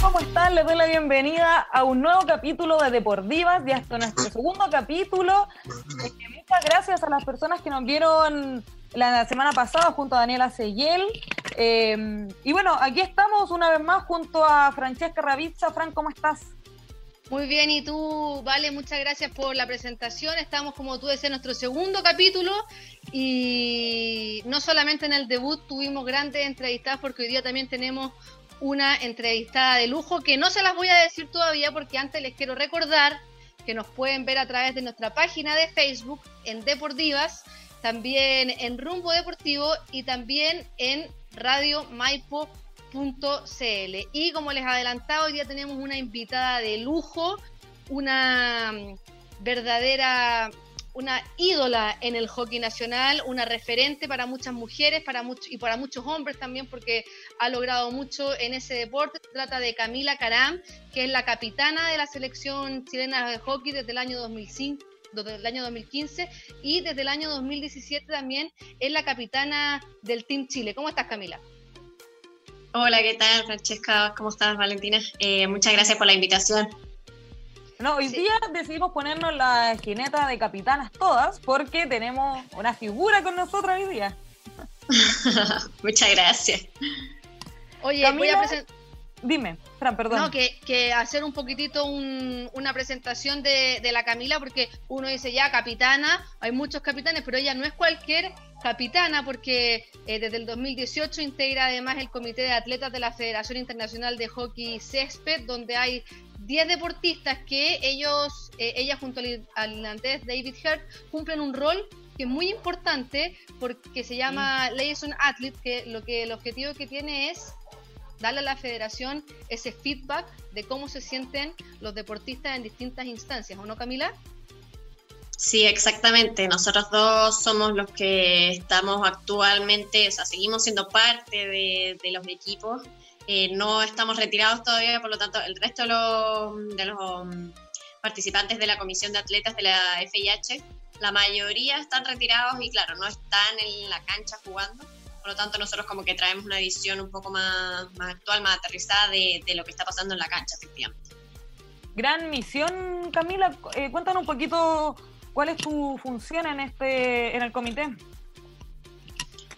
¿cómo están? Les doy la bienvenida a un nuevo capítulo de Deportivas y hasta nuestro segundo capítulo. Eh, muchas gracias a las personas que nos vieron la semana pasada junto a Daniela Seyel. Eh, y bueno, aquí estamos una vez más junto a Francesca Ravizza. Fran, ¿cómo estás? Muy bien, y tú, Vale, muchas gracias por la presentación. Estamos, como tú decías, en nuestro segundo capítulo y no solamente en el debut tuvimos grandes entrevistadas porque hoy día también tenemos una entrevistada de lujo que no se las voy a decir todavía porque antes les quiero recordar que nos pueden ver a través de nuestra página de Facebook en Deportivas, también en Rumbo Deportivo y también en Radio Maipo .cl. Y como les adelantado, hoy día tenemos una invitada de lujo, una mm, verdadera, una ídola en el hockey nacional, una referente para muchas mujeres para y para muchos hombres también, porque ha logrado mucho en ese deporte. Se trata de Camila Caram, que es la capitana de la selección chilena de hockey desde el año 2005 desde el año 2015 y desde el año 2017 también es la capitana del Team Chile. ¿Cómo estás, Camila? Hola, ¿qué tal, Francesca? ¿Cómo estás, Valentina? Eh, muchas gracias por la invitación. No, hoy día decidimos ponernos la esquineta de capitanas todas porque tenemos una figura con nosotros hoy día. muchas gracias. Oye, voy a presentar. Dime, Fran, perdón. No, que, hacer un poquitito una presentación de, de, la Camila, porque uno dice ya capitana, hay muchos capitanes, pero ella no es cualquier capitana porque eh, desde el 2018 integra además el Comité de Atletas de la Federación Internacional de Hockey Césped, donde hay 10 deportistas que ellos, eh, ella junto al irlandés David Hurt, cumplen un rol que es muy importante porque se llama Liaison Athlete, que lo que el objetivo que tiene es darle a la federación ese feedback de cómo se sienten los deportistas en distintas instancias, ¿o no, Camila? Sí, exactamente. Nosotros dos somos los que estamos actualmente, o sea, seguimos siendo parte de, los equipos. Eh, no estamos retirados todavía, por lo tanto, el resto de los, de los participantes de la comisión de atletas de la FIH, la mayoría están retirados y claro, no están en la cancha jugando. Por lo tanto, nosotros como que traemos una visión un poco más, más actual, más aterrizada de, de, lo que está pasando en la cancha, efectivamente. Gran misión, Camila. Eh, cuéntanos un poquito ¿Cuál es tu función en este en el comité?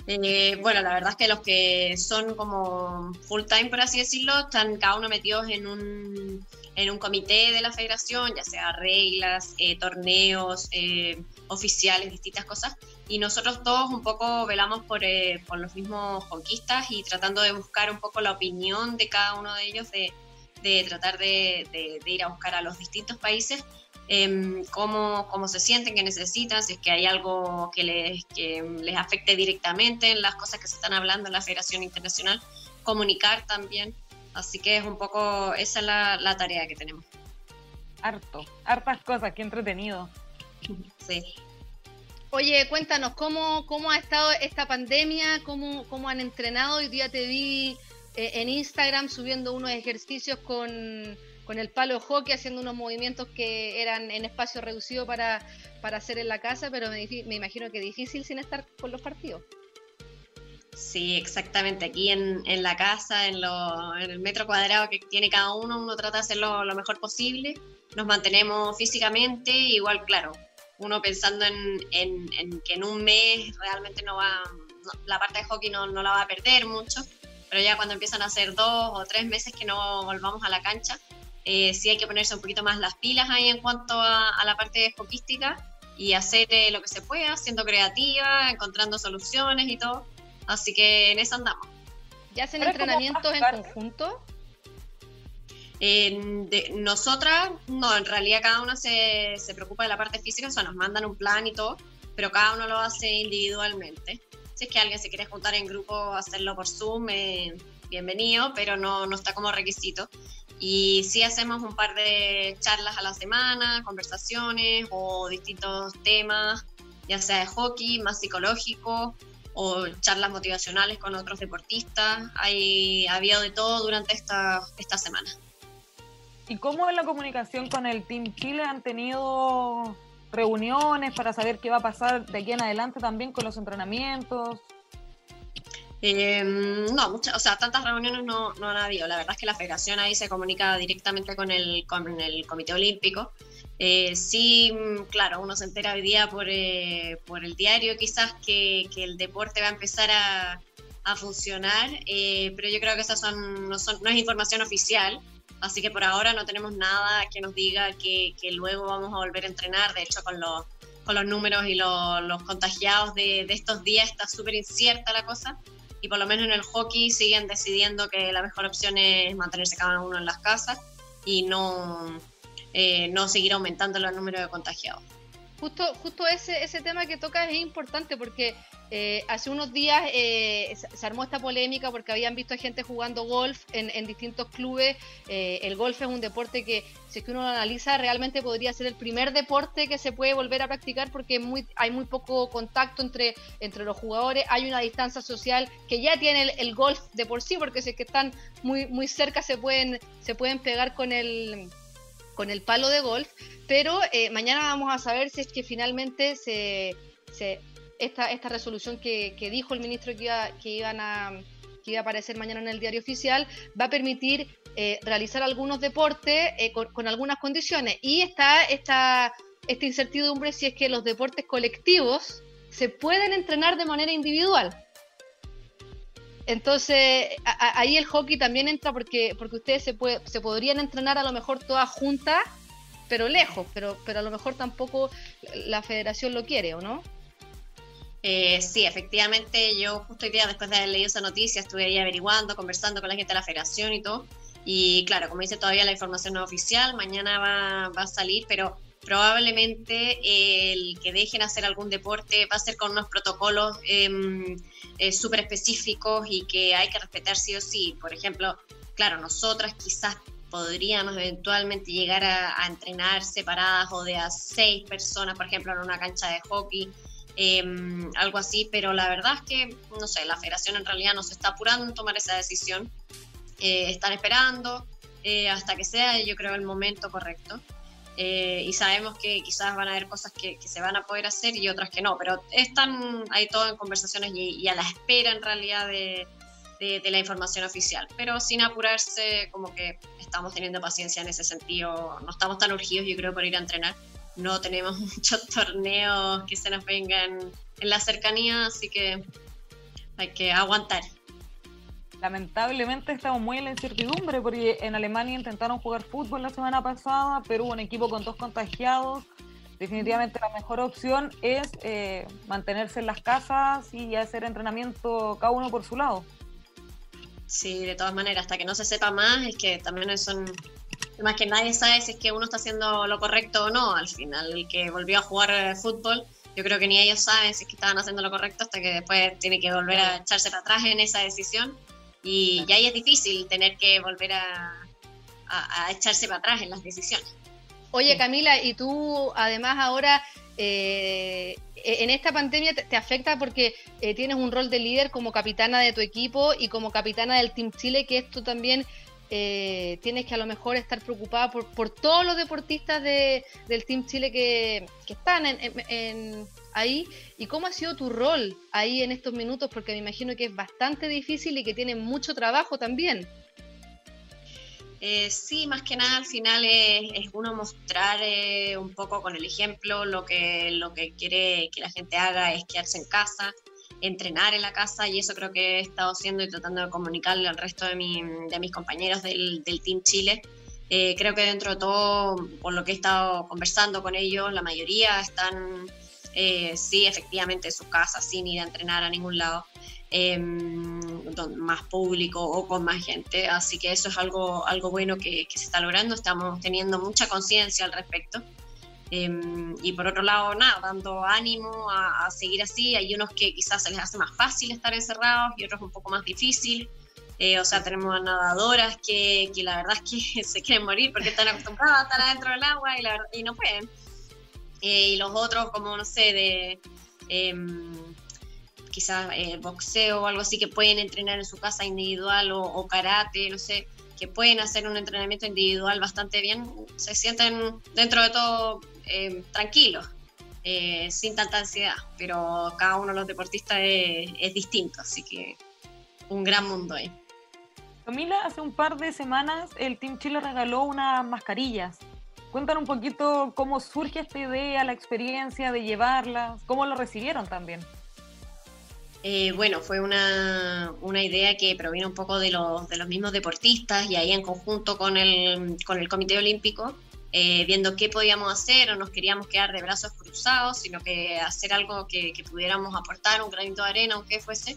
Eh, bueno, la verdad es que los que son como full time, por así decirlo, están cada uno metidos en un, en un comité de la federación, ya sea reglas, eh, torneos, eh, oficiales, distintas cosas. Y nosotros todos un poco velamos por, por los mismos conquistas y tratando de buscar un poco la opinión de cada uno de ellos, de, de tratar de, de ir a buscar a los distintos países eh, cómo, cómo, se sienten, qué necesitan, si es que hay algo que les, que les afecte directamente en las cosas que se están hablando en la Federación Internacional, comunicar también. Así que es un poco, esa es la, la tarea que tenemos. Harto, hartas cosas, qué entretenido. Sí. Oye, cuéntanos, ¿cómo, cómo ha estado esta pandemia? ¿Cómo, cómo han entrenado? Hoy día te vi eh, en Instagram subiendo unos ejercicios con, con el palo de hockey haciendo unos movimientos que eran en espacio reducido para, para hacer en la casa, pero me, me imagino que difícil sin estar con los partidos. Sí, exactamente. Aquí en, en la casa, en, lo, en, el metro cuadrado que tiene cada uno, uno trata de hacerlo lo mejor posible. Nos mantenemos físicamente, igual, claro, uno pensando en, en que en un mes realmente no va, la parte de hockey no, no la va a perder mucho, pero ya cuando empiezan a ser dos o tres meses que no volvamos a la cancha, eh, sí hay que ponerse un poquito más las pilas ahí en cuanto a, la parte escopística y hacer eh, lo que se pueda, siendo creativa, encontrando soluciones y todo. Así que en eso andamos. ¿Ya hacen entrenamientos en conjunto? nosotras, no, en realidad cada una se, se, preocupa de la parte física, o sea, nos mandan un plan y todo, pero cada uno lo hace individualmente. Si es que alguien se quiere juntar en grupo, hacerlo por Zoom, eh, bienvenido, pero no, no está como requisito. Y sí hacemos un par de charlas a la semana, conversaciones o distintos temas, ya sea de hockey, más psicológico o charlas motivacionales con otros deportistas. Hay, ha de todo durante esta, esta semana. ¿Y cómo es la comunicación con el Team Chile? ¿Han tenido reuniones para saber qué va a pasar de aquí en adelante también con los entrenamientos? Eh, no, muchas, o sea, tantas reuniones no, no han habido. La verdad es que la federación ahí se comunica directamente con el, con el Comité Olímpico. Eh, sí, claro, uno se entera hoy día por, eh, el diario quizás que, el deporte va a empezar a, a funcionar, pero yo creo que esas son no, son, no es información oficial. Así que por ahora no tenemos nada que nos diga que, que luego vamos a volver a entrenar. De hecho, con los, con los números y los, los contagiados de, de estos días está súper incierta la cosa y por lo menos en el hockey siguen decidiendo que la mejor opción es mantenerse cada uno en las casas y no, eh, no seguir aumentando los números de contagiados. Justo, justo ese, ese tema que toca es importante porque eh, hace unos días eh, se armó esta polémica porque habían visto a gente jugando golf en, distintos clubes. Eh, el golf es un deporte que, si es que uno lo analiza, realmente podría ser el primer deporte que se puede volver a practicar porque hay muy poco contacto entre, entre los jugadores. Hay una distancia social que ya tiene el, golf de por sí, porque si es que están muy, muy cerca se pueden, se pueden pegar con el con el palo de golf, pero eh, mañana vamos a saber si es que finalmente se esta, esta resolución que, que, dijo el ministro que, iba, que iban a que iba a aparecer mañana en el diario oficial, va a permitir eh, realizar algunos deportes eh, con, algunas condiciones. Y está esta, esta incertidumbre si es que los deportes colectivos se pueden entrenar de manera individual. Entonces, a, ahí el hockey también entra porque, porque ustedes se, puede, se podrían entrenar a lo mejor todas juntas, pero lejos, pero, pero a lo mejor tampoco la federación lo quiere, ¿o no? Eh, sí, efectivamente, yo justo hoy día, después de haber leído esa noticia, estuve ahí averiguando, conversando con la gente de la federación y todo. Y claro, como dice todavía la información no oficial, mañana va, va a salir, pero probablemente el que dejen hacer algún deporte va a ser con unos protocolos eh, eh, súper específicos y que hay que respetar sí o sí. Por ejemplo, claro, nosotras quizás podríamos eventualmente llegar a, a, entrenar separadas o de a seis personas, por ejemplo, en una cancha de hockey, eh, algo así, pero la verdad es que, no sé, la federación en realidad no se está apurando en tomar esa decisión, eh, están esperando eh, hasta que sea, yo creo, el momento correcto. Eh, y sabemos que quizás van a haber cosas que, que, se van a poder hacer y otras que no, pero están ahí todo en conversaciones y, y a la espera en realidad de, de, de, la información oficial, pero sin apurarse, como que estamos teniendo paciencia en ese sentido, no estamos tan urgidos yo creo por ir a entrenar, no tenemos muchos torneos que se nos vengan en la cercanía, así que hay que aguantar lamentablemente estamos muy en la incertidumbre porque en Alemania intentaron jugar fútbol la semana pasada, pero hubo un equipo con dos contagiados. Definitivamente la mejor opción es eh, mantenerse en las casas y hacer entrenamiento cada uno por su lado. Sí, de todas maneras, hasta que no se sepa más, es que también son más que nadie sabe si es que uno está haciendo lo correcto o no. Al final, el que volvió a jugar fútbol, yo creo que ni ellos saben si es que estaban haciendo lo correcto hasta que después tiene que volver a echarse para atrás en esa decisión y, y ahí es difícil tener que volver a, a, a, echarse para atrás en las decisiones. Oye Camila, y tú además ahora eh, en esta pandemia te, te afecta porque eh, tienes un rol de líder como capitana de tu equipo y como capitana del Team Chile, que esto también eh, tienes que a lo mejor estar preocupada por, por todos los deportistas de, del Team Chile que, están en, ahí. ¿Y cómo ha sido tu rol ahí en estos minutos? Porque me imagino que es bastante difícil y que tiene mucho trabajo también. Eh, sí, más que nada al final es, es uno mostrar eh, un poco con el ejemplo lo que, lo que quiere que la gente haga es quedarse en casa, entrenar en la casa y eso creo que he estado haciendo y tratando de comunicarle al resto de, mi, de mis compañeros del, del Team Chile. Eh, creo que dentro de todo, por lo que he estado conversando con ellos, la mayoría están, eh, sí, efectivamente en sus casas sin ir a entrenar a ningún lado eh, más público o con más gente. Así que eso es algo, algo bueno que, que se está logrando. Estamos teniendo mucha conciencia al respecto. Eh, y por otro lado, nada, dando ánimo a, a, seguir así. Hay unos que quizás se les hace más fácil estar encerrados y otros un poco más difícil. Eh, o sea, tenemos nadadoras que, que, la verdad es que se quieren morir porque están acostumbradas a estar adentro del agua y, la y no pueden. Eh, y los otros, como no sé, de em, quizás eh, boxeo o algo así, que pueden entrenar en su casa individual o, karate, no sé, que pueden hacer un entrenamiento individual bastante bien, se sienten dentro de todo eh, tranquilos, eh, sin tanta ansiedad, pero cada uno de los deportistas es, es distinto, así que un gran mundo ahí. Camila, hace un par de semanas el Team Chile regaló unas mascarillas. Cuéntanos un poquito cómo surge esta idea, la experiencia de llevarlas, cómo lo recibieron también. Eh, bueno, fue una, una, idea que provino un poco de los, de los mismos deportistas y ahí en conjunto con el, con el Comité Olímpico, eh, viendo qué podíamos hacer, o nos queríamos quedar de brazos cruzados, sino que hacer algo que, que pudiéramos aportar, un granito de arena, aunque fuese.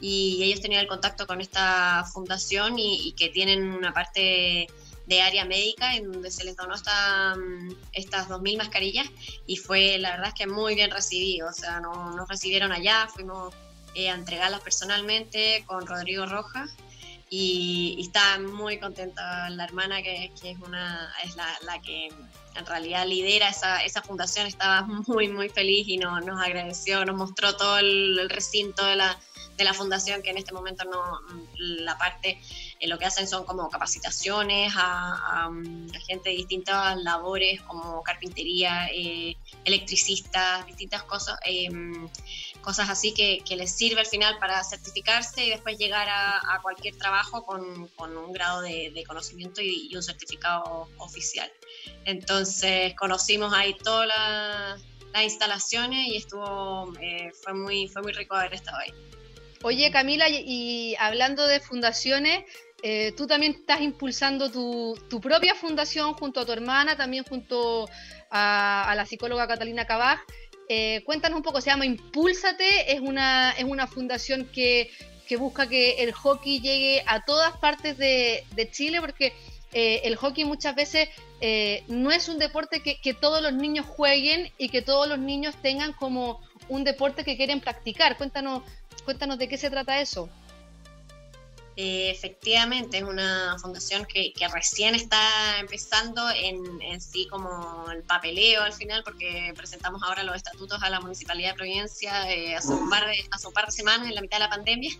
Y ellos tenían el contacto con esta fundación y, y que tienen una parte de área médica en donde se les donó esta, mm, estas 2.000 mascarillas y fue la verdad es que muy bien recibido, o sea, nos, nos recibieron allá, fuimos eh, a entregarlas personalmente con Rodrigo Rojas y, está muy contenta la hermana que, es una es la, la, que en realidad lidera esa, esa fundación. Estaba muy muy feliz y no, nos agradeció nos mostró todo el, recinto de la, de la fundación que en este momento no la parte eh, lo que hacen son como capacitaciones a, gente de distintas labores como carpintería, eh, electricistas, distintas cosas, eh, cosas así que, les sirve al final para certificarse y después llegar a, cualquier trabajo con, un grado de, conocimiento y, un certificado oficial. Entonces conocimos ahí todas las instalaciones y estuvo, fue, muy, fue muy rico haber estado ahí. Oye Camila, y hablando de fundaciones, eh, tú también estás impulsando tu, propia fundación junto a tu hermana, también junto a, la psicóloga Catalina Cabaj. Eh, cuéntanos un poco, se llama Impúlsate, es una, es una fundación que, busca que el hockey llegue a todas partes de, Chile, porque eh, el hockey muchas veces no es un deporte que, que todos los niños jueguen y que todos los niños tengan como un deporte que quieren practicar. Cuéntanos, cuéntanos de qué se trata eso. Eh, efectivamente, es una fundación que, recién está empezando en, sí como el papeleo al final, porque presentamos ahora los estatutos a la Municipalidad de Providencia eh, hace, un par de, hace un par de semanas, en la mitad de la pandemia,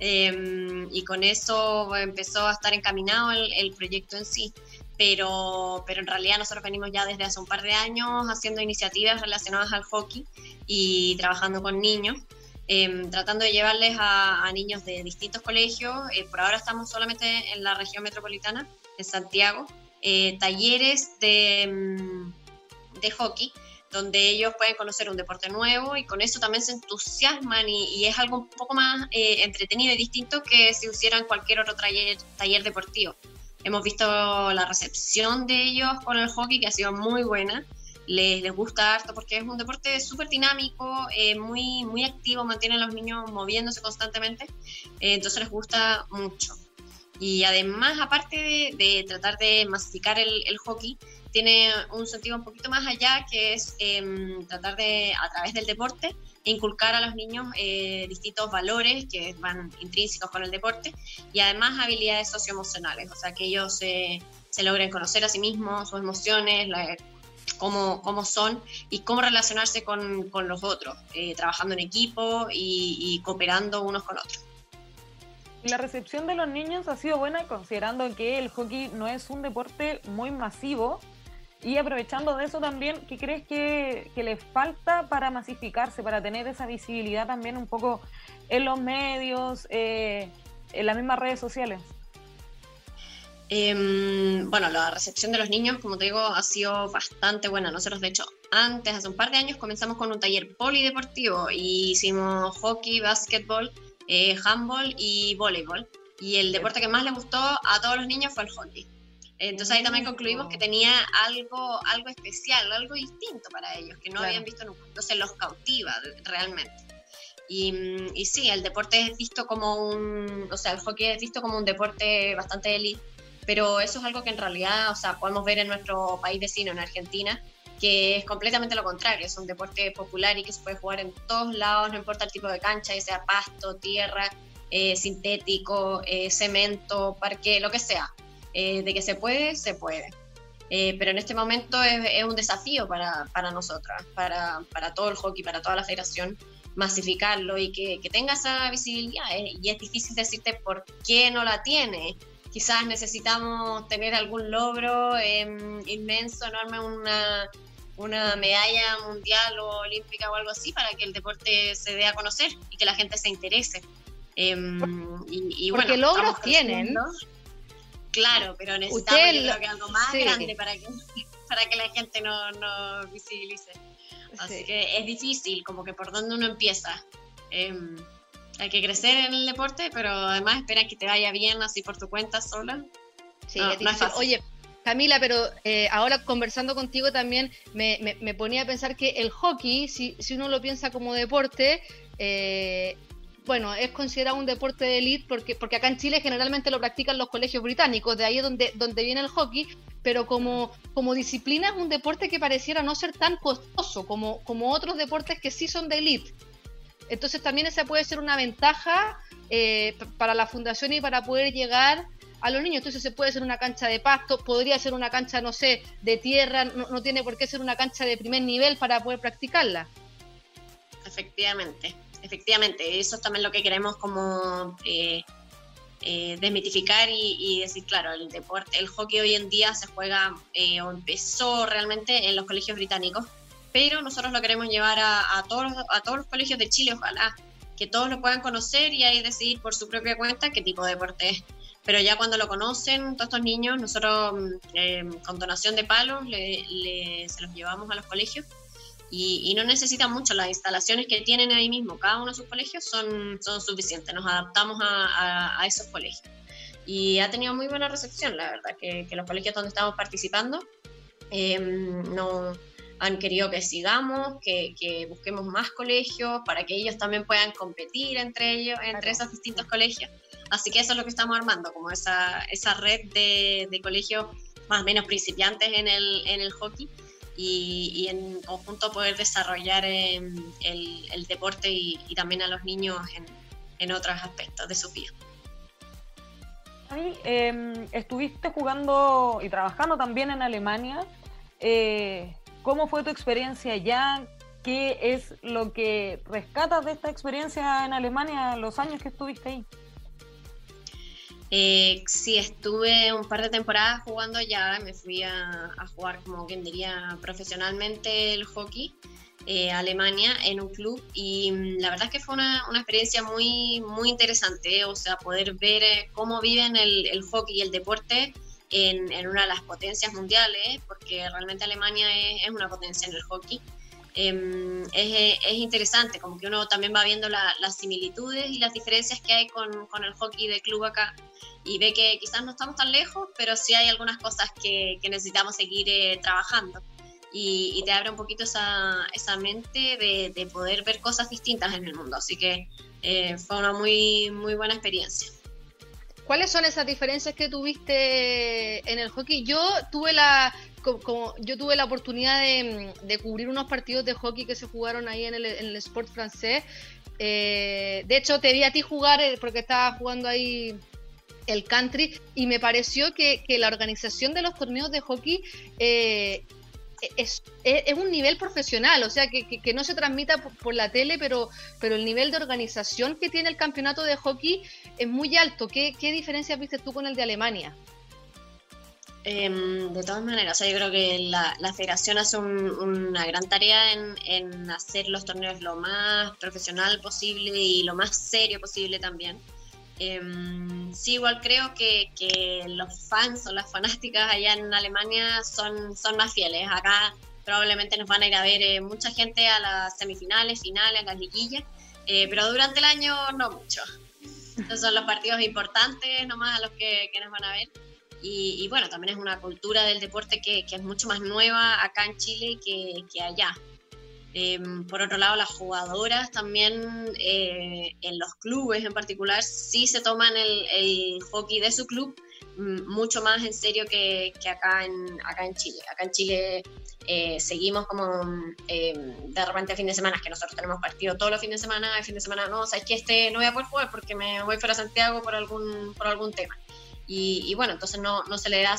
em, y con eso empezó a estar encaminado el, proyecto en sí. Pero, pero en realidad nosotros venimos ya desde hace un par de años haciendo iniciativas relacionadas al hockey y trabajando con niños. Em, tratando de llevarles a, niños de distintos colegios. Eh, por ahora estamos solamente en la región metropolitana, en Santiago, eh, talleres de, em, de, hockey, donde ellos pueden conocer un deporte nuevo y con eso también se entusiasman y, es algo un poco más eh, entretenido y distinto que si hicieran cualquier otro taller, taller deportivo. Hemos visto la recepción de ellos con el hockey que ha sido muy buena les, les gusta harto porque es un deporte súper dinámico, eh, muy, muy activo, mantiene a los niños moviéndose constantemente, eh, entonces les gusta mucho. Y además, aparte de, tratar de masificar el, hockey, tiene un sentido un poquito más allá, que es em, tratar de, a través del deporte, inculcar a los niños eh, distintos valores que van intrínsecos con el deporte y además habilidades socioemocionales, o sea, que ellos se logren conocer a sí mismos, sus emociones, la, cómo, cómo son y cómo relacionarse con, con los otros, eh, trabajando en equipo y, cooperando unos con otros. La recepción de los niños ha sido buena considerando que el hockey no es un deporte muy masivo y aprovechando de eso también, ¿qué crees que, que les falta para masificarse, para tener esa visibilidad también un poco en los medios, eh, en las mismas redes sociales? Em, bueno, la recepción de los niños, como te digo, ha sido bastante buena. Nosotros, de hecho, antes, hace un par de años, comenzamos con un taller polideportivo y hicimos hockey, básquetbol, eh, handball y voleibol. Y el deporte que más le gustó a todos los niños fue el hockey. Entonces ahí también concluimos que tenía algo, algo especial, algo distinto para ellos, que no habían visto nunca. Entonces los cautiva realmente. Y, y, sí, el deporte es visto como un, o sea, el hockey es visto como un deporte bastante elite pero eso es algo que en realidad, o sea, podemos ver en nuestro país vecino, en Argentina, que es completamente lo contrario, es un deporte popular y que se puede jugar en todos lados, no importa el tipo de cancha, ya sea pasto, tierra, eh, sintético, eh, cemento, parque, lo que sea. Eh, de que se puede, se puede. pero en este momento es, un desafío para, para nosotras, para, para, todo el hockey, para toda la federación, masificarlo y que, que tenga esa visibilidad. y es difícil decirte por qué no la tiene quizás necesitamos tener algún logro em, inmenso, enorme, una, una medalla mundial o olímpica o algo así para que el deporte se dé a conocer y que la gente se interese. Y, Porque logros tienen. Claro, pero necesitamos algo más grande para que, para que la gente no, no visibilice. Así que es difícil, como que por dónde uno empieza. Em, hay que crecer en el deporte, pero además espera que te vaya bien así por tu cuenta sola. Sí, Oye, Camila, pero eh, ahora conversando contigo también me, me, ponía a pensar que el hockey, si, si uno lo piensa como deporte, eh, bueno, es considerado un deporte de élite porque, porque acá en Chile generalmente lo practican los colegios británicos, de ahí es donde, donde viene el hockey, pero como, como disciplina es un deporte que pareciera no ser tan costoso como, como otros deportes que sí son de élite. Entonces también esa puede ser una ventaja eh, para la fundación y para poder llegar a los niños. Entonces se puede ser una cancha de pasto, podría ser una cancha, no sé, de tierra, no, tiene por qué ser una cancha de primer nivel para poder practicarla. Efectivamente efectivamente, eso es también lo que queremos como eh, eh, desmitificar y, decir, claro, el deporte, el hockey hoy en día se juega eh, o empezó realmente en los colegios británicos, pero nosotros lo queremos llevar a, todos, a todos los colegios de Chile, ojalá, que todos lo puedan conocer y ahí decidir por su propia cuenta qué tipo de deporte es. Pero ya cuando lo conocen, todos estos niños, nosotros mm, con donación de palos se los llevamos a los colegios y, no necesitan mucho. Las instalaciones que tienen ahí mismo, cada uno de sus colegios, son, son suficientes. Nos adaptamos a, a, esos colegios. Y ha tenido muy buena recepción, la verdad, que, que los colegios donde estamos participando em, no, han querido que sigamos, que, que, busquemos más colegios para que ellos también puedan competir entre ellos, entre esos distintos colegios. Así que eso es lo que estamos armando, como esa, esa red de, de colegios más o menos principiantes en el, en el hockey y, en conjunto poder desarrollar em, el, deporte y, también a los niños en, otros aspectos de su vida. Eh, estuviste jugando y trabajando también en Alemania. Eh, ¿Cómo fue tu experiencia allá? ¿Qué es lo que rescatas de esta experiencia en Alemania los años que estuviste ahí? Eh, sí, estuve un par de temporadas jugando ya, me fui a, jugar, como quien diría, profesionalmente el hockey eh, a Alemania en un club y mm, la verdad es que fue una, experiencia muy, muy interesante, o sea, poder ver eh, cómo viven el, hockey y el deporte en, una de las potencias mundiales, porque realmente Alemania es, una potencia en el hockey. Em, es, interesante, como que uno también va viendo las similitudes y las diferencias que hay con, con el hockey de club acá y ve que quizás no estamos tan lejos, pero sí hay algunas cosas que, que necesitamos seguir eh, trabajando. Y, te abre un poquito esa, esa mente de, de, poder ver cosas distintas en el mundo. Así que eh, fue una muy, muy buena experiencia. ¿Cuáles son esas diferencias que tuviste en el hockey? Yo tuve la, como, yo tuve la oportunidad de, cubrir unos partidos de hockey que se jugaron ahí en el, Sport francés. Eh, de hecho, te vi a ti jugar porque estaba jugando ahí el country y me pareció que, la organización de los torneos de hockey eh, es, un nivel profesional, o sea, que, no se transmita por, la tele, pero, pero el nivel de organización que tiene el campeonato de hockey es muy alto. ¿Qué, qué diferencias viste tú con el de Alemania? Em, de todas maneras, yo creo que la, federación hace una gran tarea en, en, hacer los torneos lo más profesional posible y lo más serio posible también. Em, sí, igual creo que, los fans o las fanáticas allá en Alemania son, son más fieles. Acá probablemente nos van a ir a ver eh, mucha gente a las semifinales, finales, a las liguillas, eh, pero durante el año no mucho. Esos son los partidos importantes nomás a los que, nos van a ver. Y, bueno, también es una cultura del deporte que, es mucho más nueva acá en Chile que, que allá. Em, por otro lado, las jugadoras también eh, en los clubes en particular sí se toman el, hockey de su club mm, mucho más en serio que, acá, en, acá en Chile. Acá en Chile eh, seguimos como em, de repente fin de semana, que nosotros tenemos partido todos los fines de semana, el fin de semana no, o que este no voy a poder jugar porque me voy para Santiago por algún, por algún tema. Y, bueno, entonces no, no se le da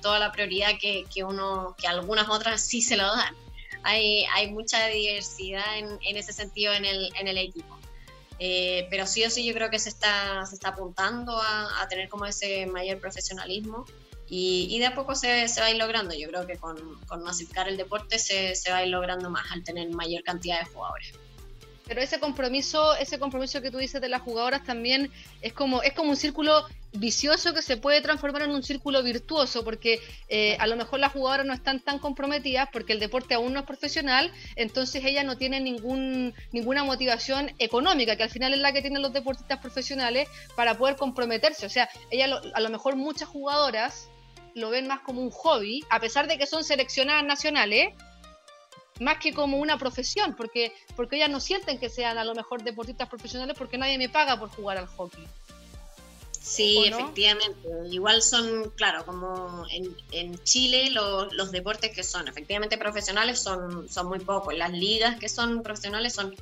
toda la prioridad que, que, uno, que algunas otras sí se lo dan hay, mucha diversidad en, ese sentido en el, equipo. Eh, pero sí o sí yo creo que se está, se apuntando a, tener como ese mayor profesionalismo y, y de a poco se, se, va a ir logrando. Yo creo que con, con masificar el deporte se, se, va a ir logrando más al tener mayor cantidad de jugadores. Pero ese compromiso, ese compromiso que tú dices de las jugadoras también es como, es como un círculo vicioso que se puede transformar en un círculo virtuoso, porque eh, a lo mejor las jugadoras no están tan comprometidas porque el deporte aún no es profesional, entonces ellas no tienen ningún, ninguna motivación económica, que al final es la que tienen los deportistas profesionales para poder comprometerse. O sea, ella a lo mejor muchas jugadoras lo ven más como un hobby, a pesar de que son seleccionadas nacionales, más que como una profesión, porque, porque ellas no sienten que sean a lo mejor deportistas profesionales porque nadie me paga por jugar al hockey. Sí, efectivamente. Igual son, claro, como en, en Chile los deportes que son efectivamente profesionales son, son muy pocos. Las ligas que son profesionales son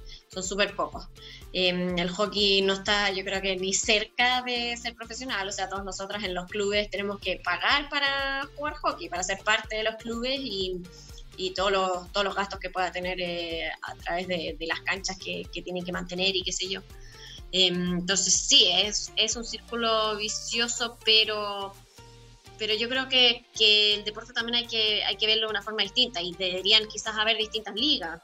súper pocos. Em, el hockey no está, yo creo que ni cerca de ser profesional. O sea, todos nosotros en los clubes tenemos que pagar para jugar hockey, para ser parte de los clubes y, y todos, los, todos los gastos que pueda tener eh, a través de, las canchas que, que tienen que mantener y qué sé yo. Em, entonces sí, es, es un círculo vicioso, pero, pero yo creo que, que, el deporte también hay que, hay que verlo de una forma distinta y deberían quizás haber distintas ligas.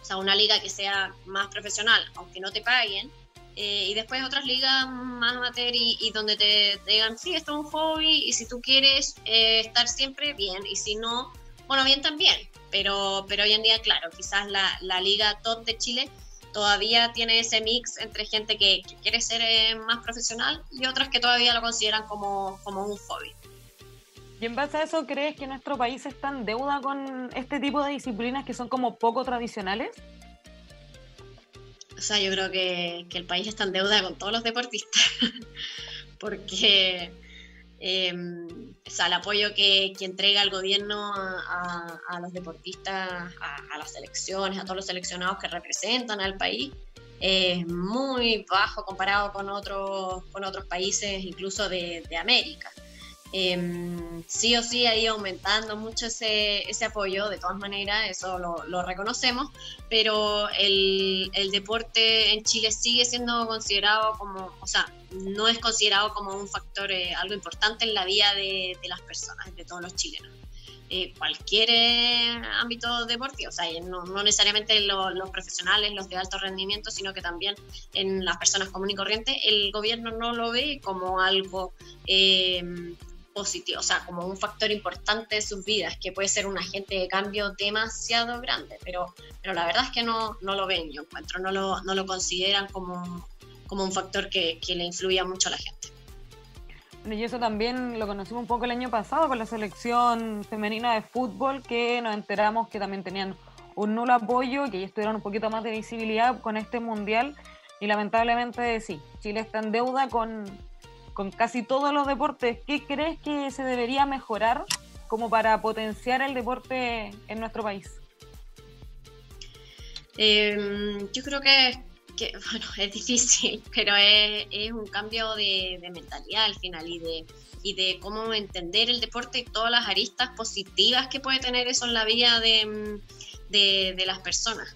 O sea, una liga que sea más profesional, aunque no te paguen, eh, y después otras ligas más amateur y, donde te, digan, sí, esto es un hobby y si tú quieres eh, estar siempre, bien, y si no, bueno, bien también. Pero, pero hoy en día, claro, quizás la, la liga top de Chile todavía tiene ese mix entre gente que, quiere ser eh, más profesional y otras que todavía lo consideran como, como un hobby. ¿Y en base a eso crees que nuestro país está en deuda con este tipo de disciplinas que son como poco tradicionales? O sea, yo creo que, que el país está en deuda con todos los deportistas, porque eh, o sea, el apoyo que, que entrega el gobierno a, los deportistas, a, a, las selecciones, a todos los seleccionados que representan al país, es muy bajo comparado con otros, con otros países, incluso de América. Em, sí o sí ha ido aumentando mucho ese, ese apoyo, de todas maneras, eso lo, lo reconocemos, pero el, el, deporte en Chile sigue siendo considerado como, o sea, no es considerado como un factor, eh, algo importante en la vida de, de, las personas, de todos los chilenos. Eh, cualquier eh, ámbito deportivo, o sea, no, no necesariamente lo, los profesionales, los de alto rendimiento, sino que también en las personas comunes y corrientes, el gobierno no lo ve como algo eh, positivo, o sea, como un factor importante de sus vidas, que puede ser un agente de cambio demasiado grande, pero, pero la verdad es que no, no lo ven, yo encuentro, no lo, no lo consideran como, como un factor que, que le influya mucho a la gente. y eso también lo conocimos un poco el año pasado con la selección femenina de fútbol, que nos enteramos que también tenían un nulo apoyo, que ellos tuvieron un poquito más de visibilidad con este mundial, y lamentablemente sí, Chile está en deuda con, con casi todos los deportes, ¿qué crees que se debería mejorar como para potenciar el deporte en nuestro país? Eh, yo creo que, bueno, es difícil, pero es, un cambio de, mentalidad al final y de, y de cómo entender el deporte y todas las aristas positivas que puede tener eso en la vida de, de las personas.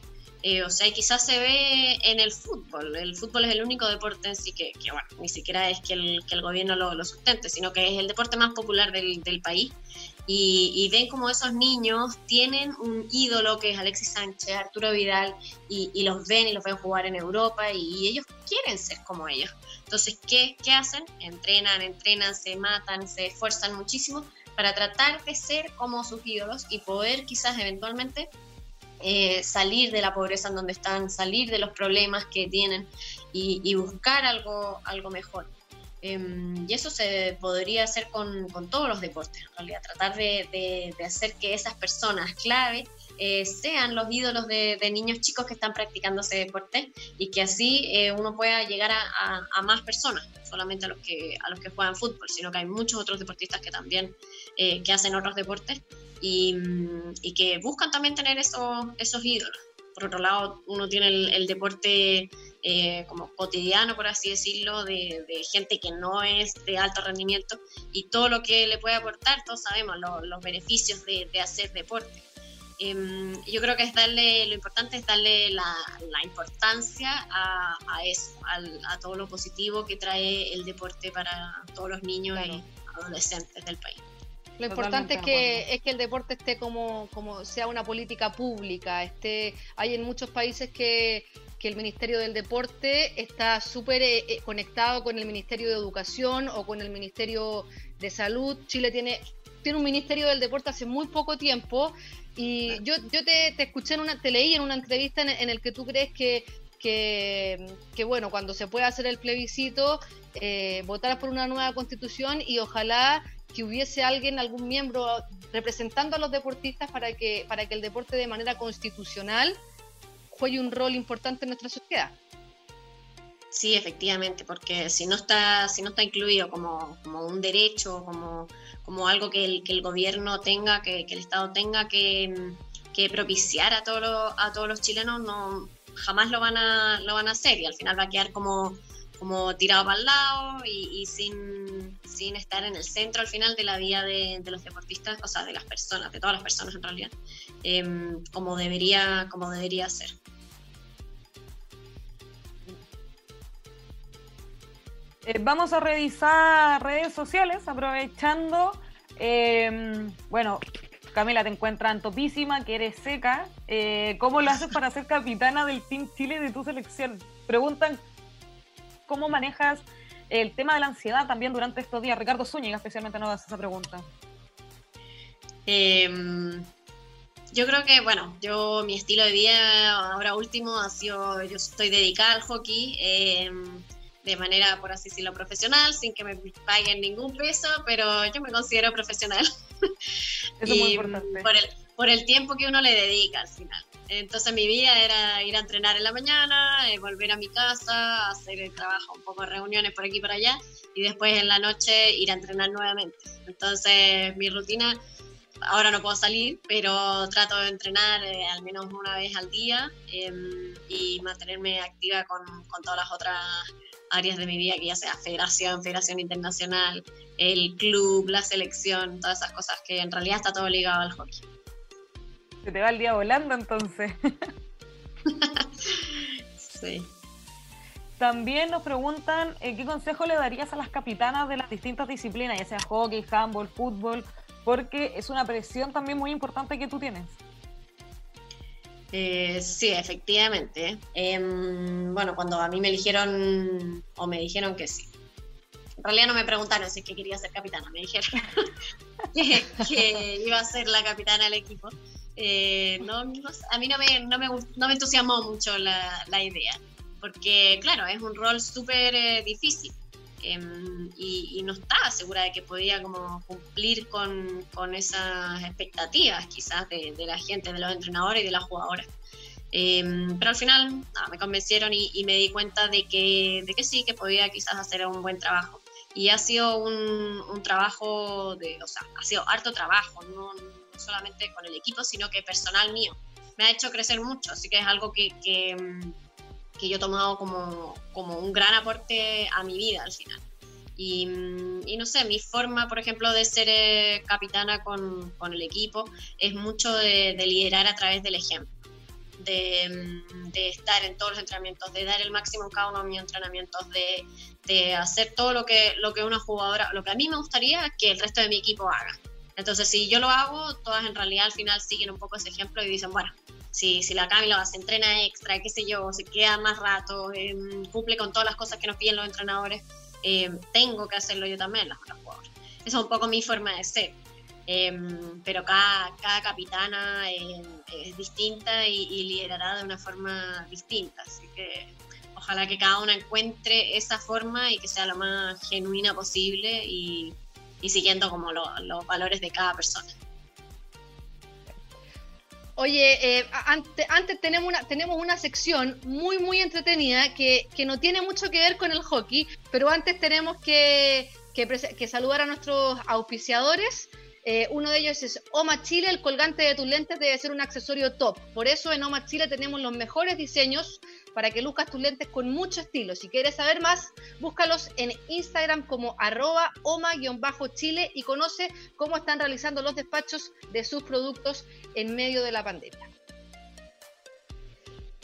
Eh, o sea, quizás se ve en el fútbol. El fútbol es el único deporte en sí que, bueno, ni siquiera es que el, que el gobierno lo, lo, sustente, sino que es el deporte más popular del, del país. Y, ven como esos niños tienen un ídolo que es Alexis Sánchez, Arturo Vidal, y, y los ven y los ven jugar en Europa y, y, ellos quieren ser como ellos. Entonces, ¿qué, ¿qué hacen? Entrenan, entrenan, se matan, se esfuerzan muchísimo para tratar de ser como sus ídolos y poder quizás eventualmente eh, salir de la pobreza en donde están, salir de los problemas que tienen y, y buscar algo, algo mejor. Eh, y eso se podría hacer con, con, todos los deportes, en realidad, tratar de, de, de hacer que esas personas clave eh, sean los ídolos de, de, niños chicos que están practicando ese deporte y que así eh, uno pueda llegar a, a, a, más personas, solamente a los, que, a los que juegan fútbol, sino que hay muchos otros deportistas que también eh, que hacen otros deportes y, y, que buscan también tener esos, esos ídolos. Por otro lado, uno tiene el, el deporte eh, como cotidiano, por así decirlo, de, de, gente que no es de alto rendimiento y todo lo que le puede aportar, todos sabemos lo, los beneficios de, de hacer deporte. Eh, yo creo que es darle, lo importante es darle la, la importancia a, a eso, al, a todo lo positivo que trae el deporte para todos los niños claro. y adolescentes del país. Lo importante es que, es que el deporte esté como, como sea una política pública. Esté, hay en muchos países que, que el Ministerio del Deporte está súper eh, eh, conectado con el Ministerio de Educación o con el Ministerio de Salud. Chile tiene, tiene un Ministerio del Deporte hace muy poco tiempo y yo, yo te, escuché, en una, te leí en una entrevista en, en el que tú crees que que, bueno, cuando se pueda hacer el plebiscito, eh, votar por una nueva constitución y ojalá que hubiese alguien, algún miembro representando a los deportistas para que, para que el deporte de manera constitucional juegue un rol importante en nuestra sociedad. Sí, efectivamente, porque si no está, si no está incluido como, un derecho, como, como algo que el, que el gobierno tenga, que, el Estado tenga que, propiciar a, todos a todos los chilenos, no, jamás lo van a, lo van a hacer y al final va a quedar como, como tirado para el lado y, sin, sin, estar en el centro al final de la vida de, los deportistas, o sea, de las personas, de todas las personas en realidad, em, como, debería, como debería ser. Eh, vamos a revisar redes sociales aprovechando, em, bueno, Camila, te encuentran topísima, que eres seca. Eh, ¿Cómo lo haces para ser capitana del Team Chile de tu selección? Preguntan cómo manejas el tema de la ansiedad también durante estos días. Ricardo Zúñiga especialmente nos hace esa pregunta. Em, yo creo que, bueno, yo mi estilo de vida ahora último ha sido, yo estoy dedicada al hockey. Em, de manera, por así decirlo, profesional, sin que me paguen ningún peso, pero yo me considero profesional. Eso es muy importante. Por el, por el tiempo que uno le dedica al final. Entonces mi vida era ir a entrenar en la mañana, eh, volver a mi casa, hacer el trabajo, un poco de reuniones por aquí y por allá, y después en la noche ir a entrenar nuevamente. Entonces mi rutina, ahora no puedo salir, pero trato de entrenar eh, al menos una vez al día em, y mantenerme activa con, con todas las otras áreas de mi vida, que ya sea federación, federación internacional, el club, la selección, todas esas cosas que en realidad está todo ligado al hockey. Se te va el día volando entonces. sí. También nos preguntan eh, qué consejo le darías a las capitanas de las distintas disciplinas, ya sea hockey, handball, fútbol, porque es una presión también muy importante que tú tienes. Eh, sí, efectivamente. Em, bueno, cuando a mí me eligieron o me dijeron que sí. En realidad no me preguntaron si es que quería ser capitana, me dijeron que, iba a ser la capitana del equipo. Eh, no, a mí no me, no me, no me entusiasmó mucho la, la, idea, porque claro, es un rol súper eh, difícil. Em, y, no estaba segura de que podía como cumplir con, con esas expectativas quizás de, de, la gente, de los entrenadores y de las jugadoras. Em, pero al final me convencieron y, me di cuenta de que, de que sí, que podía quizás hacer un buen trabajo. Y ha sido un, un trabajo, de, o sea, ha sido harto trabajo, no, no, solamente con el equipo, sino que personal mío. Me ha hecho crecer mucho, así que es algo que, que em, que yo he tomado como, como un gran aporte a mi vida al final. Y, y, no sé, mi forma, por ejemplo, de ser eh, capitana con, con, el equipo es mucho de, liderar a través del ejemplo, de, de, estar en todos los entrenamientos, de dar el máximo en cada uno de mis entrenamientos, de, de, hacer todo lo que, lo que una jugadora, lo que a mí me gustaría que el resto de mi equipo haga. Entonces, si yo lo hago, todas en realidad al final siguen un poco ese ejemplo y dicen, bueno, si, si la Camila se entrena extra, qué sé yo, se queda más rato, em, cumple con todas las cosas que nos piden los entrenadores, em, tengo que hacerlo yo también, las jugadoras. Esa es un poco mi forma de ser. Em, pero cada, cada capitana es distinta y, liderará de una forma distinta. Así que ojalá que cada una encuentre esa forma y que sea lo más genuina posible y, y siguiendo como los valores de cada persona. Oye, eh, antes, tenemos, una, tenemos una sección muy, muy entretenida que, no tiene mucho que ver con el hockey, pero antes tenemos que, que, saludar a nuestros auspiciadores. Eh, uno de ellos es Oma Chile, el colgante de tus lentes debe ser un accesorio top. Por eso en Oma Chile tenemos los mejores diseños para que luzcas tus lentes con mucho estilo. Si quieres saber más, búscalos en Instagram como arroba oma-chile y conoce cómo están realizando los despachos de sus productos en medio de la pandemia.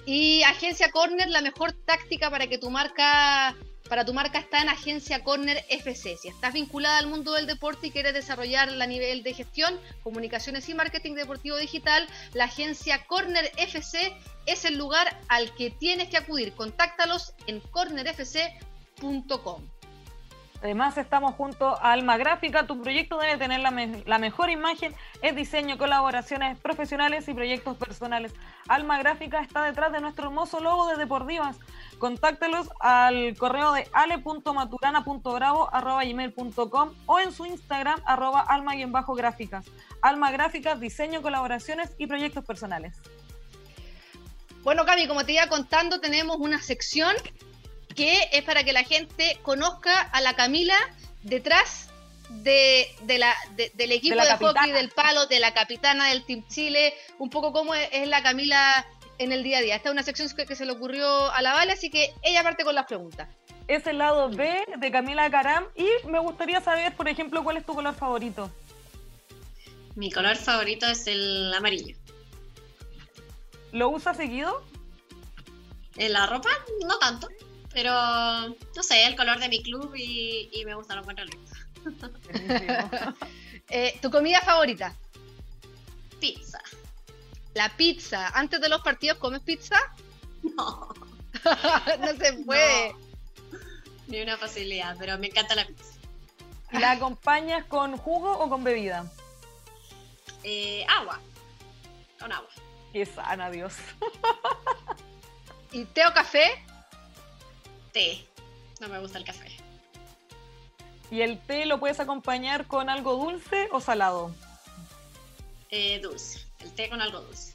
Y Agencia Corner, la mejor táctica para que tu marca para tu marca está en Agencia Corner FC. Si estás vinculada al mundo del deporte y quieres desarrollar a nivel de gestión, comunicaciones y marketing deportivo digital, la Agencia Corner FC es el lugar al que tienes que acudir. Contáctalos en cornerfc.com. Además, estamos junto a Alma Gráfica. Tu proyecto debe tener la, mejor imagen, es diseño, colaboraciones profesionales y proyectos personales. Alma Gráfica está detrás de nuestro hermoso logo de Deportivas. Contáctelos al correo de ale.maturana.bravo.gmail.com o en su Instagram arroba alma-gráficas. Alma Gráficas, diseño, colaboraciones y proyectos personales. Bueno, Cami, como te iba contando, tenemos una sección que es para que la gente conozca a la Camila detrás de, la, del equipo de, hockey del palo, de la capitana del Team Chile, un poco cómo es, la Camila en el día a día. Esta es una sección que, se le ocurrió a la Vale, así que ella parte con las preguntas. Es el lado B de Camila Caram y me gustaría saber, por ejemplo, cuál es tu color favorito. Mi color favorito es el amarillo. ¿Lo usas seguido? En la ropa, no tanto. Pero no sé, el color de mi club y, me gusta, lo encuentro eh, ¿Tu comida favorita? Pizza. La pizza. ¿Antes de los partidos comes pizza? No. no se puede. Ni una posibilidad, pero me encanta la pizza. ¿Y la acompañas con jugo o con bebida? Eh, agua. Con agua. Qué sana, Dios. ¿Y té o café? Té. No me gusta el café. ¿Y el té lo puedes acompañar con algo dulce o salado? Eh, dulce. El té con algo dulce.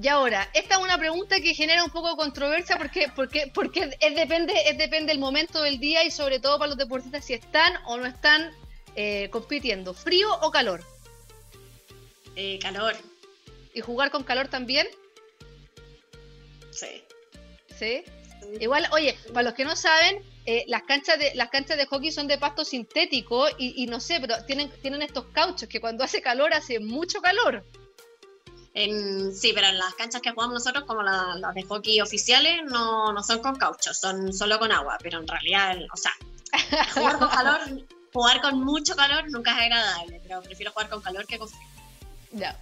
Y ahora, esta es una pregunta que genera un poco de controversia porque, porque, porque es, depende, es depende del momento del día y sobre todo para los deportistas si están o no están eh, compitiendo. ¿Frío o calor? Eh, calor. ¿Y jugar con calor también? Sí. ¿Sí? Igual, oye, para los que no saben, eh, las canchas de las canchas de hockey son de pasto sintético y, no sé, pero tienen, tienen estos cauchos que cuando hace calor hace mucho calor. sí, pero en las canchas que jugamos nosotros, como las de hockey oficiales, no, no son con cauchos, son solo con agua, pero en realidad, o sea, jugar con calor, jugar con mucho calor nunca es agradable, pero prefiero jugar con calor que con frío. Ya.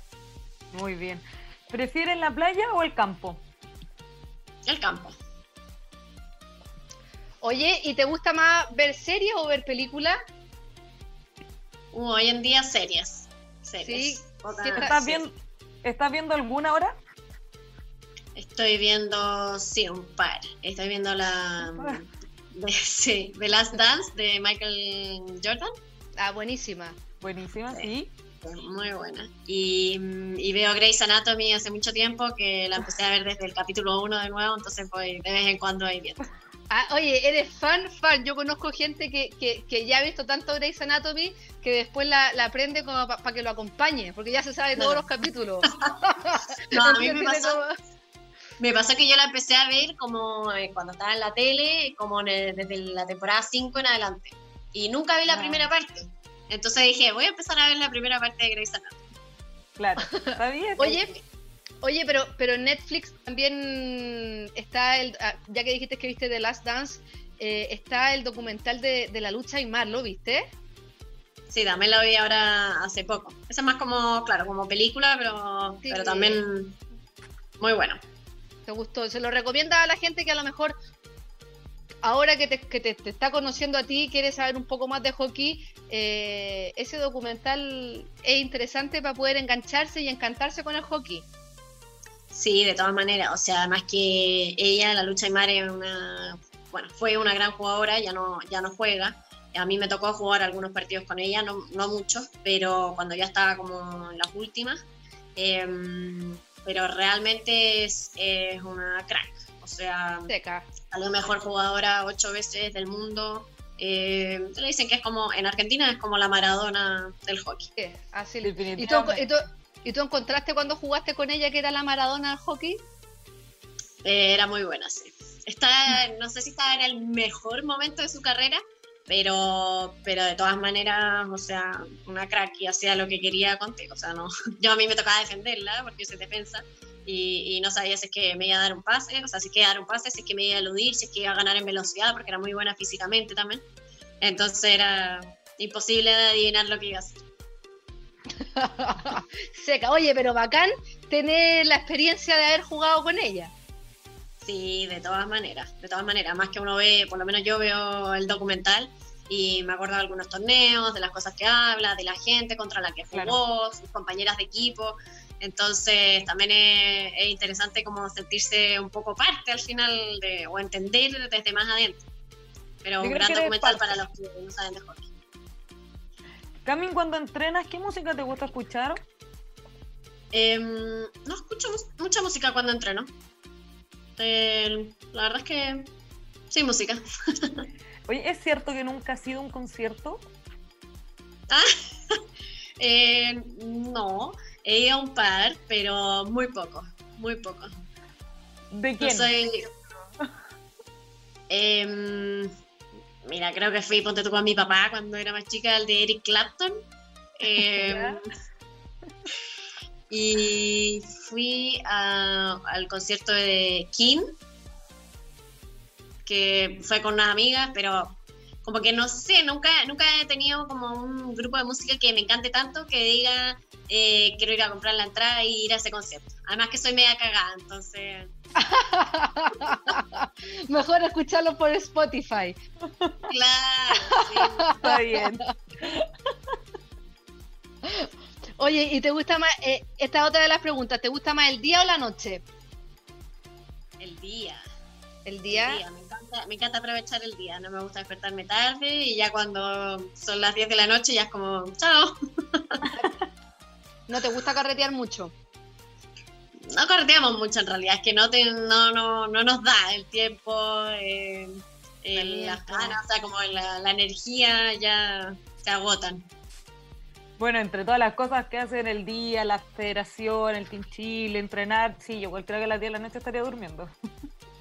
Muy bien. ¿Prefieren la playa o el campo? El campo. Oye, ¿y te gusta más ver series o ver películas? Uh, hoy en día series. series. Sí. ¿Estás, viendo, ¿Estás viendo alguna ahora? Estoy viendo, sí, un par. Estoy viendo la... De, sí, The Last Dance de Michael Jordan. Ah, buenísima. Buenísima, sí. Muy buena. Y, y, veo Grey's Anatomy hace mucho tiempo que la empecé a ver desde el capítulo 1 de nuevo, entonces voy de vez en cuando ahí viendo. Ah, oye, eres fan, fan. Yo conozco gente que, que, ya ha visto tanto Grey's Anatomy que después la, la aprende como para que lo acompañe, porque ya se sabe todos los capítulos. no, a mí me pasó, me pasó que yo la empecé a ver como eh, cuando estaba en la tele, como desde la temporada 5 en adelante. Y nunca vi la primera parte. Entonces dije, voy a empezar a ver la primera parte de Grey's Anatomy. Claro, Oye, Oye, pero, pero en Netflix también está el, ah, ya que dijiste que viste The Last Dance, eh, está el documental de, la lucha y mar, ¿lo viste? Sí, también lo vi ahora hace poco. Esa es más como, claro, como película, pero, pero también muy bueno. ¿Te gustó? Se lo recomienda a la gente que a lo mejor ahora que te, que te, está conociendo a ti, quiere saber un poco más de hockey, eh, ese documental es interesante para poder engancharse y encantarse con el hockey. Sí, de todas maneras. O sea, además que ella, la lucha de mar, es una, bueno, fue una gran jugadora, ya no, ya no juega. A mí me tocó jugar algunos partidos con ella, no, no muchos, pero cuando ya estaba como en las últimas. Em, pero realmente es, una crack. O sea, Seca. la mejor jugadora ocho veces del mundo. Eh, le dicen que es como, en Argentina es como la Maradona del hockey. Sí, así. ¿Y ¿Y tú encontraste cuando jugaste con ella que era la Maradona del hockey? Eh, era muy buena, sí. Está, no sé si estaba en el mejor momento de su carrera, pero, pero de todas maneras, o sea, una crack y hacía lo que quería contigo, o sea, no, yo a mí me tocaba defenderla porque se defensa y, y, no sabía si es que me iba a dar un pase, o sea, si es que iba a dar un pase, si es que me iba a eludir, si es que iba a ganar en velocidad, porque era muy buena físicamente también, entonces era imposible adivinar lo que iba a hacer. Seca, oye, pero bacán tener la experiencia de haber jugado con ella. Sí, de todas maneras, de todas maneras, más que uno ve, por lo menos yo veo el documental y me acuerdo de algunos torneos, de las cosas que habla, de la gente contra la que jugó, sus compañeras de equipo. Entonces también es, interesante como sentirse un poco parte al final de, o entender desde más adentro. Pero un gran documental para los que no saben de hockey. Camin, cuando entrenas, ¿qué música te gusta escuchar? Eh, no escucho mucha música cuando entreno. Eh, la verdad es que sí, música. Oye, ¿es cierto que nunca ha sido un concierto? Ah, eh, no, he ido a un par, pero muy poco, muy poco. ¿De quién? No soy... eh, mira, creo que fui, ponte tú con mi papá cuando era más chica, el de Eric Clapton. Eh, y fui a, al concierto de Kim, que fue con unas amigas, pero como que no sé, nunca, nunca he tenido como un grupo de música que me encante tanto que diga eh, quiero ir a comprar la entrada y ir a ese concierto. Además que soy media cagada, entonces... Mejor escucharlo por Spotify. Claro, sí. Está bien. Oye, ¿y te gusta más, eh, esta es otra de las preguntas, ¿te gusta más el día o la noche? El día. El día. El día. Me, encanta, me encanta aprovechar el día, no me gusta despertarme tarde y ya cuando son las 10 de la noche ya es como, chao. ¿No te gusta carretear mucho? No carreteamos mucho en realidad, es que no, te, no, no, no nos da el tiempo, eh, el, las ganas, o sea, como la, la energía ya se agotan. Bueno, entre todas las cosas que hacen el día, la federación, el Team Chile, entrenar, sí, yo creo que a las 10 de la noche estaría durmiendo.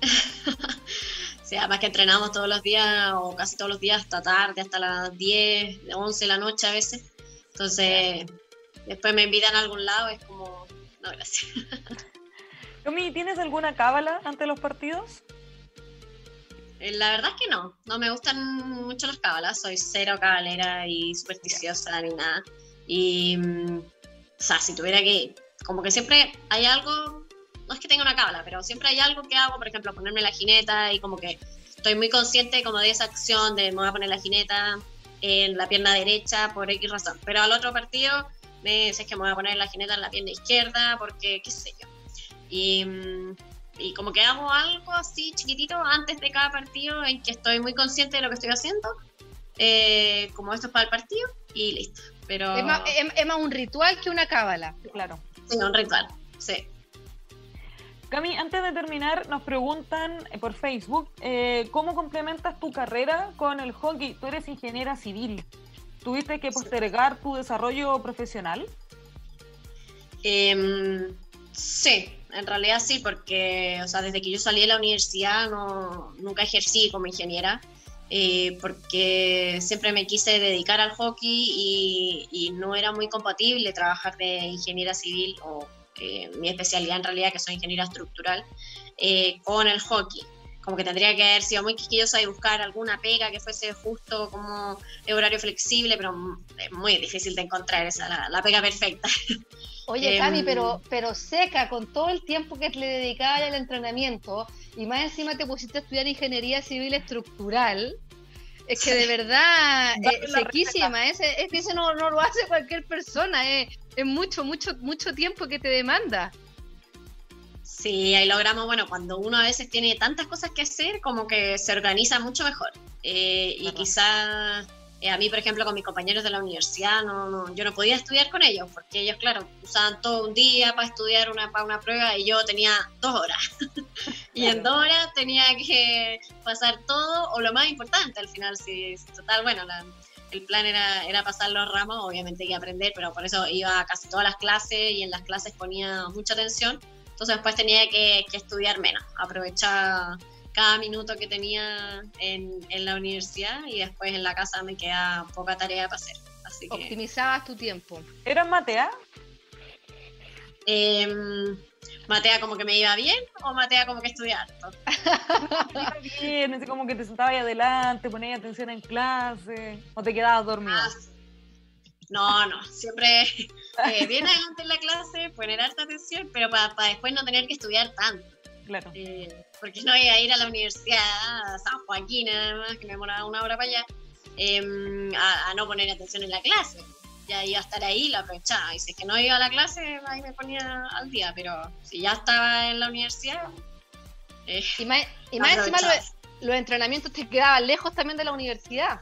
sí, además que entrenamos todos los días o casi todos los días hasta tarde, hasta las 10, 11 de la noche a veces. Entonces, después me invitan a algún lado, es como, no, gracias. ¿tienes alguna cábala ante los partidos? Eh, La verdad es que no, no me gustan mucho las cábalas, soy cero cabalera y supersticiosa ni nada. Y, mm, o sea, si tuviera que, como que siempre hay algo, no es que tenga una cábala, pero siempre hay algo que hago, por ejemplo, ponerme la jineta y como que estoy muy consciente como de esa acción de me voy a poner la jineta en la pierna derecha por X razón. Pero al otro partido me dices que me voy a poner la jineta en la pierna izquierda porque qué sé yo. Y, mm, y como que hago algo así chiquitito antes de cada partido en que estoy muy consciente de lo que estoy haciendo, eh, como esto es para el partido y listo. Pero Es, más, es- es más un ritual que una cábala. Claro. sí, un ritual, sí. Cami, antes de terminar, nos preguntan eh, por Facebook, eh, ¿cómo complementas tu carrera con el hockey? Tú eres ingeniera civil. ¿Tuviste que postergar tu desarrollo profesional? Em, sí, en realidad sí, porque o sea, desde que yo salí de la universidad no, nunca ejercí como ingeniera, eh, porque siempre me quise dedicar al hockey y, no era muy compatible trabajar de ingeniera civil o eh, mi especialidad en realidad, que soy ingeniera estructural, eh, con el hockey. Como que tendría que haber sido muy quisquillosa y buscar alguna pega que fuese justo como horario flexible, pero es muy difícil de encontrar esa, la, la pega perfecta. Oye, Em, Cami, pero, pero seca con todo el tiempo que le dedicabas al entrenamiento y más encima te pusiste a estudiar ingeniería civil estructural. Es que de verdad, es la sequísima, es, es que eso no, no lo hace cualquier persona, es, es mucho, mucho, mucho tiempo que te demanda. Sí, ahí logramos, bueno, cuando uno a veces tiene tantas cosas que hacer, como que se organiza mucho mejor. Eh, y Claro. quizá eh, a mí, por ejemplo, con mis compañeros de la universidad, no, no- yo no podía estudiar con ellos, porque ellos, claro, usaban todo un día para estudiar una, para una prueba y yo tenía dos horas. y en dos horas tenía que pasar todo, o lo más importante al final, si total, bueno, la- el plan era, era pasar los ramos, obviamente hay que aprender, pero por eso iba a casi todas las clases y en las clases ponía mucha atención. Entonces después tenía que, que estudiar menos, aprovechar cada minuto que tenía en, la universidad y después en la casa me queda poca tarea para hacer. Así que... Optimizabas tu tiempo. ¿Eras Matea? Eh, ¿Matea como que me iba bien o Matea como que estudiaba iba bien, como que te sentabas ahí adelante, ponías atención en clase o te quedabas dormida. Ah, no, no, siempre eh, bien adelante en la clase, poner alta atención, pero para después no tener que estudiar tanto. Claro. Eh, porque no iba a ir a la universidad, a San Joaquín nada más, que me demoraba una hora para allá, em, a, no poner atención en la clase. Ya iba a estar ahí, la aprovechaba. Y si es que no iba a la clase, ahí me ponía al día. Pero si ya estaba en la universidad. Eh, y más, y más encima los, entrenamientos te quedaban lejos también de la universidad.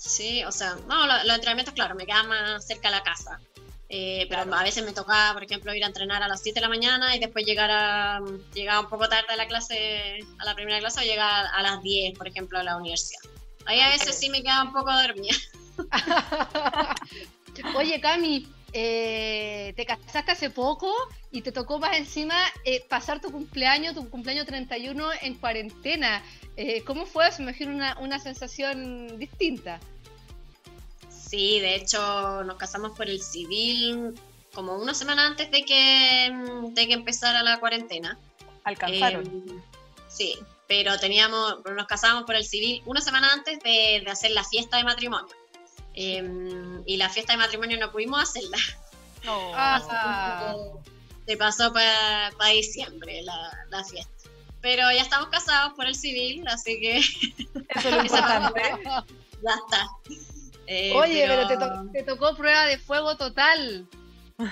Sí, o sea, no, los, los entrenamientos, claro, me quedaban más cerca de la casa. Eh, pero a veces me tocaba, por ejemplo, ir a entrenar a las 7 de la mañana y después llegar a, llegar un poco tarde a la clase, a la primera clase o llegar a las 10, por ejemplo, a la universidad. Ahí a veces sí me quedaba un poco dormida. Oye, Cami, eh, te casaste hace poco y te tocó más encima eh, pasar tu cumpleaños, tu cumpleaños 31 en cuarentena. ¿Cómo fue? Se me imagino una, una sensación distinta. Sí, de hecho nos casamos por el civil como una semana antes de que, de que empezara la cuarentena. Alcanzaron. Eh, sí, pero teníamos, nos casamos por el civil una semana antes de, hacer la fiesta de matrimonio. Em, y la fiesta de matrimonio no pudimos hacerla. Oh. Ah. Se pasó para diciembre la, la, fiesta. Pero ya estamos casados por el civil, así que... Eso es lo importante. ya está. Eh, Oye, pero, te, tocó prueba de fuego total.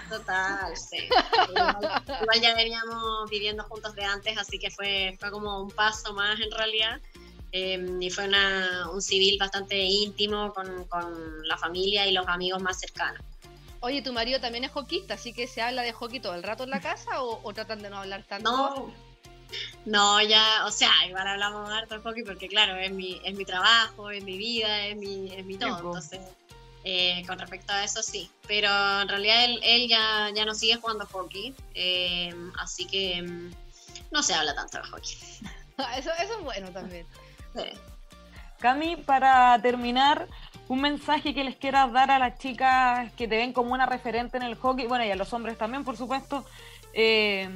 Total, sí. igual, ya veníamos viviendo juntos de antes, así que fue, fue como un paso más en realidad. Em, y fue una, un civil bastante íntimo con, con, la familia y los amigos más cercanos. Oye, tu marido también es hockeyista, así que se habla de hockey todo el rato en la casa o, o tratan de no hablar tanto. No, no, ya, o sea, igual hablamos harto de hockey porque claro, es mi, es mi trabajo, es mi vida, es mi, es mi todo. Entonces, eh, con respecto a eso sí. Pero en realidad él, él ya, ya no sigue jugando hockey, eh, así que mm, no se habla tanto de hockey. eso, eso es bueno también. Cami, para terminar, un mensaje que les quieras dar a las chicas que te ven como una referente en el hockey, bueno, y a los hombres también, por supuesto. Eh,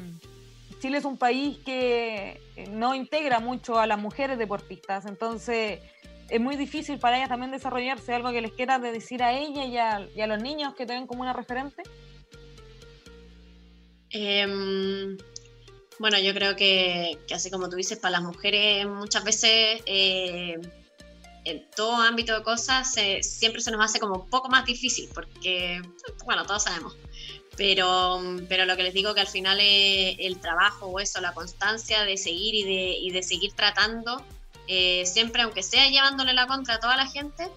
Chile es un país que no integra mucho a las mujeres deportistas, entonces es muy difícil para ellas también desarrollarse. ¿Algo que les quiera decir a ella y a, los niños que te ven como una referente? Em, bueno, yo creo que, así como tú dices, para las mujeres muchas veces eh, en todo ámbito de cosas siempre se nos hace como un poco más difícil, porque, bueno, todos sabemos pero, pero lo que les digo que al final el trabajo o eso, la constancia de seguir y de, y de seguir tratando, eh, siempre aunque sea llevándole la contra a toda la gente,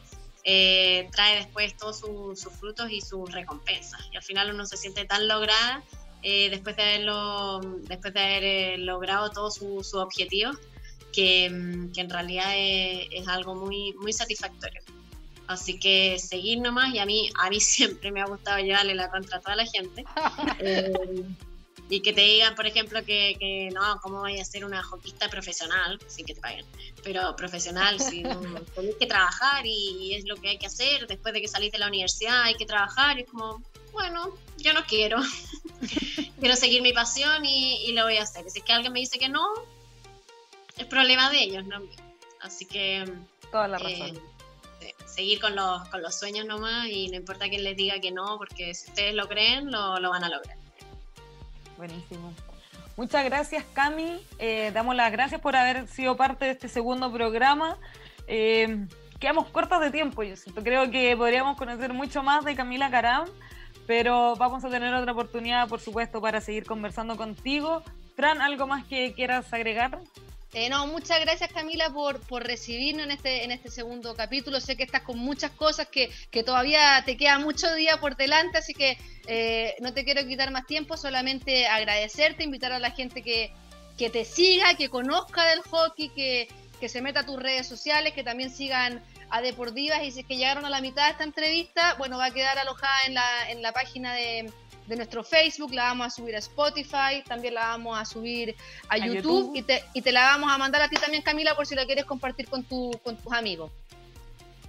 eh, trae después todos sus frutos y sus recompensas. Y al final uno se siente tan lograda eh, después de haberlo, después de haber logrado todos sus su objetivos, que, que, en realidad es, es algo muy, muy satisfactorio. Así que seguir nomás y a mí, a mí siempre me ha gustado llevarle la contra a toda la gente. Y que te digan, por ejemplo, que, que no, ¿cómo voy a ser una hockeyista profesional sin que te paguen? Pero profesional, si tenés que trabajar y, es lo que hay que hacer. Después de que salís de la universidad hay que trabajar y es como, bueno, yo no quiero. quiero seguir mi pasión y, lo voy a hacer. Si es que alguien me dice que no, es problema de ellos, no Así que... Toda la razón. Eh, seguir con los, con los sueños nomás y no importa quién les diga que no, porque si ustedes lo creen, lo, lo van a lograr. Buenísimo. Muchas gracias, Cami. Eh, damos las gracias por haber sido parte de este segundo programa. Eh, quedamos cortos de tiempo, yo siento. Creo que podríamos conocer mucho más de Camila Caram, pero vamos a tener otra oportunidad, por supuesto, para seguir conversando contigo. Fran, ¿algo más que quieras agregar? Eh, no, muchas gracias Camila por, por recibirnos en este, en este segundo capítulo. Sé que estás con muchas cosas que, que todavía te queda mucho día por delante, así que eh, no te quiero quitar más tiempo, solamente agradecerte, invitar a la gente que, que te siga, que conozca del hockey, que, que se meta a tus redes sociales, que también sigan a Deportivas y si es que llegaron a la mitad de esta entrevista, bueno, va a quedar alojada en la, en la página de, de nuestro Facebook, la vamos a subir a Spotify, también la vamos a subir a, YouTube, Y, te, y te la vamos a mandar a ti también, Camila, por si la quieres compartir con, tu, con tus amigos.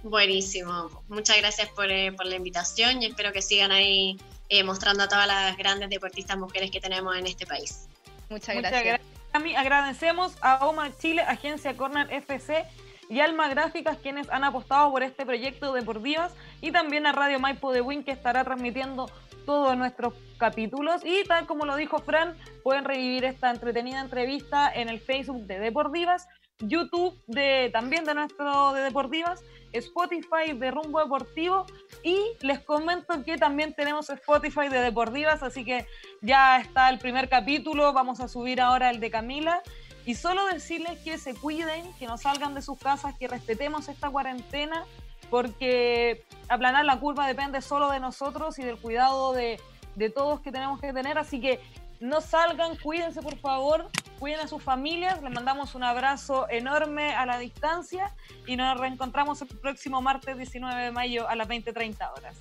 Buenísimo. Muchas gracias por, eh, por la invitación y espero que sigan ahí eh, mostrando a todas las grandes deportistas mujeres que tenemos en este país. Muchas gracias. Agradecemos a OMA Chile, Agencia Corner FC y Alma Gráficas, quienes han apostado por este proyecto de Deportivas, y también a Radio Maipo de Win, que estará transmitiendo todos nuestros capítulos. Y tal como lo dijo Fran, pueden revivir esta entretenida entrevista en el Facebook de Deportivas, YouTube de, también de nuestro de Deportivas Spotify de Rumbo Deportivo y les comento que también tenemos Spotify de Deportivas, así que ya está el primer capítulo, vamos a subir ahora el de Camila y solo decirles que se cuiden, que no salgan de sus casas, que respetemos esta cuarentena porque aplanar la curva depende solo de nosotros y del cuidado de, de todos que tenemos que tener, así que no salgan, cuídense por favor, cuiden a sus familias, les mandamos un abrazo enorme a la distancia y nos reencontramos el próximo martes 19 de mayo a las 20.30 horas.